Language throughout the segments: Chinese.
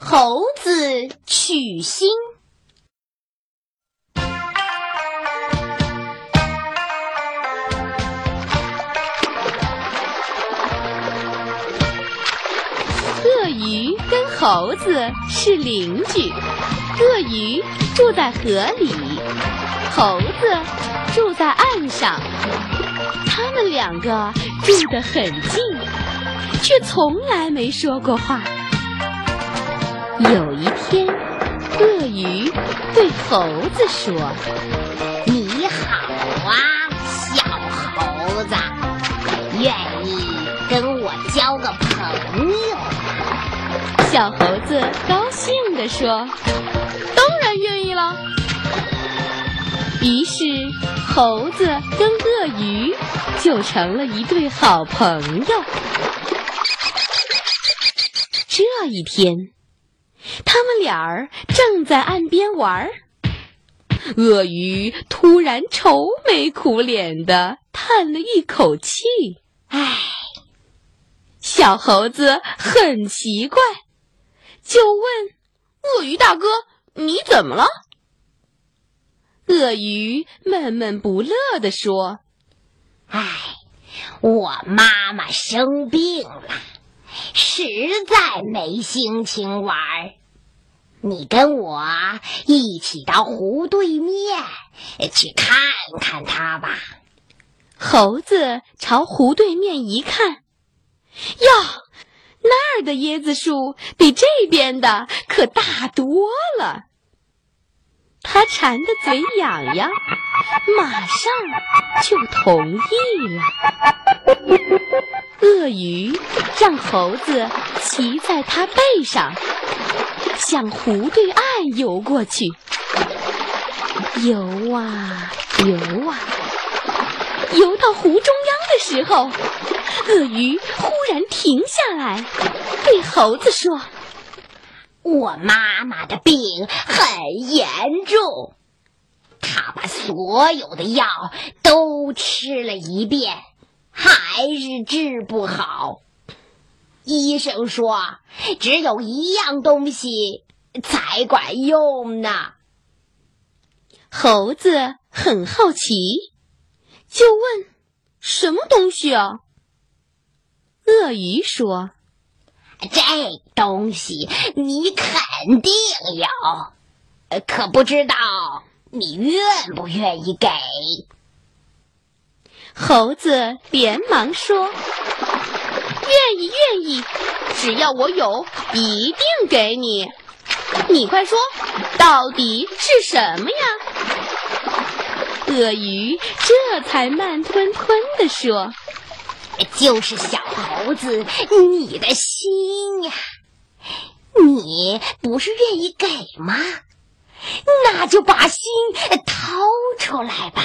猴子取心。鳄鱼跟猴子是邻居，鳄鱼住在河里，猴子住在岸上。他们两个住得很近，却从来没说过话。有一天，鳄鱼对猴子说：“你好啊，小猴子，愿意跟我交个朋友？”小猴子高兴地说：“当然愿意了。”于是，猴子跟鳄鱼就成了一对好朋友。这一天，他们俩儿正在岸边玩儿，鳄鱼突然愁眉苦脸的叹了一口气：“唉。”小猴子很奇怪。就问鳄鱼大哥：“你怎么了？”鳄鱼闷闷不乐地说：“唉，我妈妈生病了，实在没心情玩。你跟我一起到湖对面去看看他吧。”猴子朝湖对面一看，呀！那儿的椰子树比这边的可大多了。他馋得嘴痒痒，马上就同意了。鳄鱼让猴子骑在它背上，向湖对岸游过去。游啊游啊，游到湖中央的时候。鳄鱼忽然停下来，对猴子说：“我妈妈的病很严重，她把所有的药都吃了一遍，还是治不好。医生说，只有一样东西才管用呢。”猴子很好奇，就问：“什么东西啊？”鳄鱼说：“这东西你肯定有，可不知道你愿不愿意给。”猴子连忙说：“愿意，愿意，只要我有，一定给你。你快说，到底是什么呀？”鳄鱼这才慢吞吞地说。就是小猴子，你的心呀，你不是愿意给吗？那就把心掏出来吧。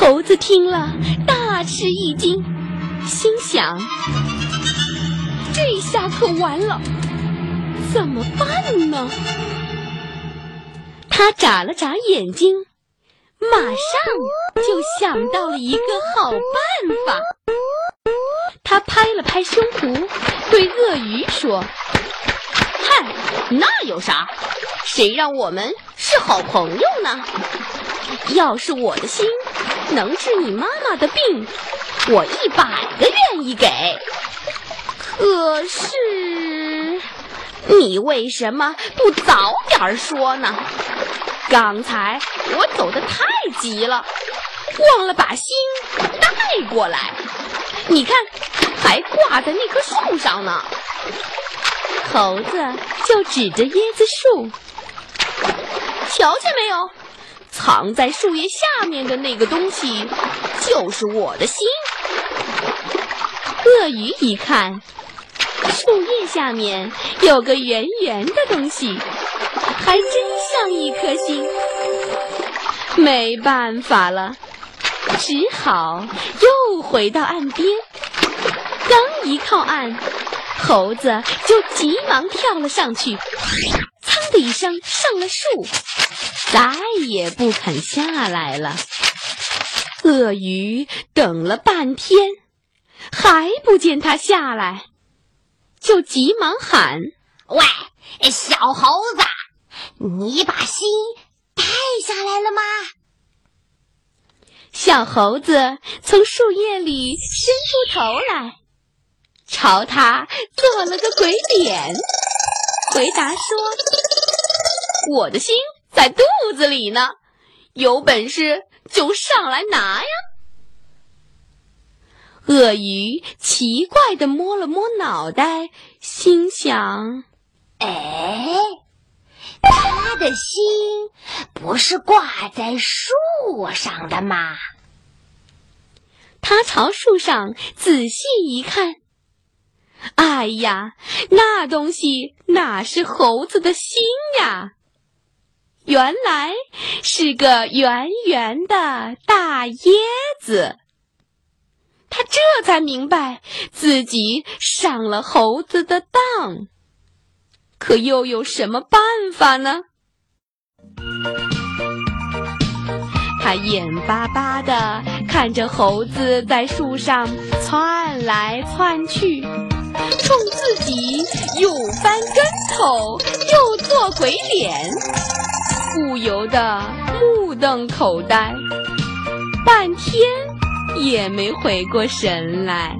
猴子听了大吃一惊，心想：这下可完了，怎么办呢？他眨了眨眼睛。马上就想到了一个好办法，他拍了拍胸脯，对鳄鱼说：“嗨，那有啥？谁让我们是好朋友呢？要是我的心能治你妈妈的病，我一百个愿意给。可是，你为什么不早点说呢？”刚才我走的太急了，忘了把心带过来。你看，还挂在那棵树上呢。猴子就指着椰子树，瞧见没有？藏在树叶下面的那个东西，就是我的心。鳄鱼一看，树叶下面有个圆圆的东西。还真像一颗心，没办法了，只好又回到岸边。刚一靠岸，猴子就急忙跳了上去，噌的一声上了树，再也不肯下来了。鳄鱼等了半天，还不见它下来，就急忙喊：“喂，小猴子，你把心带下来了吗？”小猴子从树叶里伸出头来，朝他做了个鬼脸，回答说：“我的心在肚子里呢，有本事就上来拿呀！”鳄鱼奇怪的摸了摸脑袋，心想：“哎，他的心不是挂在树上的吗？”他朝树上仔细一看，哎呀，那东西哪是猴子的心呀？原来是个圆圆的大椰子。他这才明白自己上了猴子的当，可又有什么办法呢？他眼巴巴的看着猴子在树上窜来窜去，冲自己又翻跟头又做鬼脸，不由得目瞪口呆，半天。也没回过神来。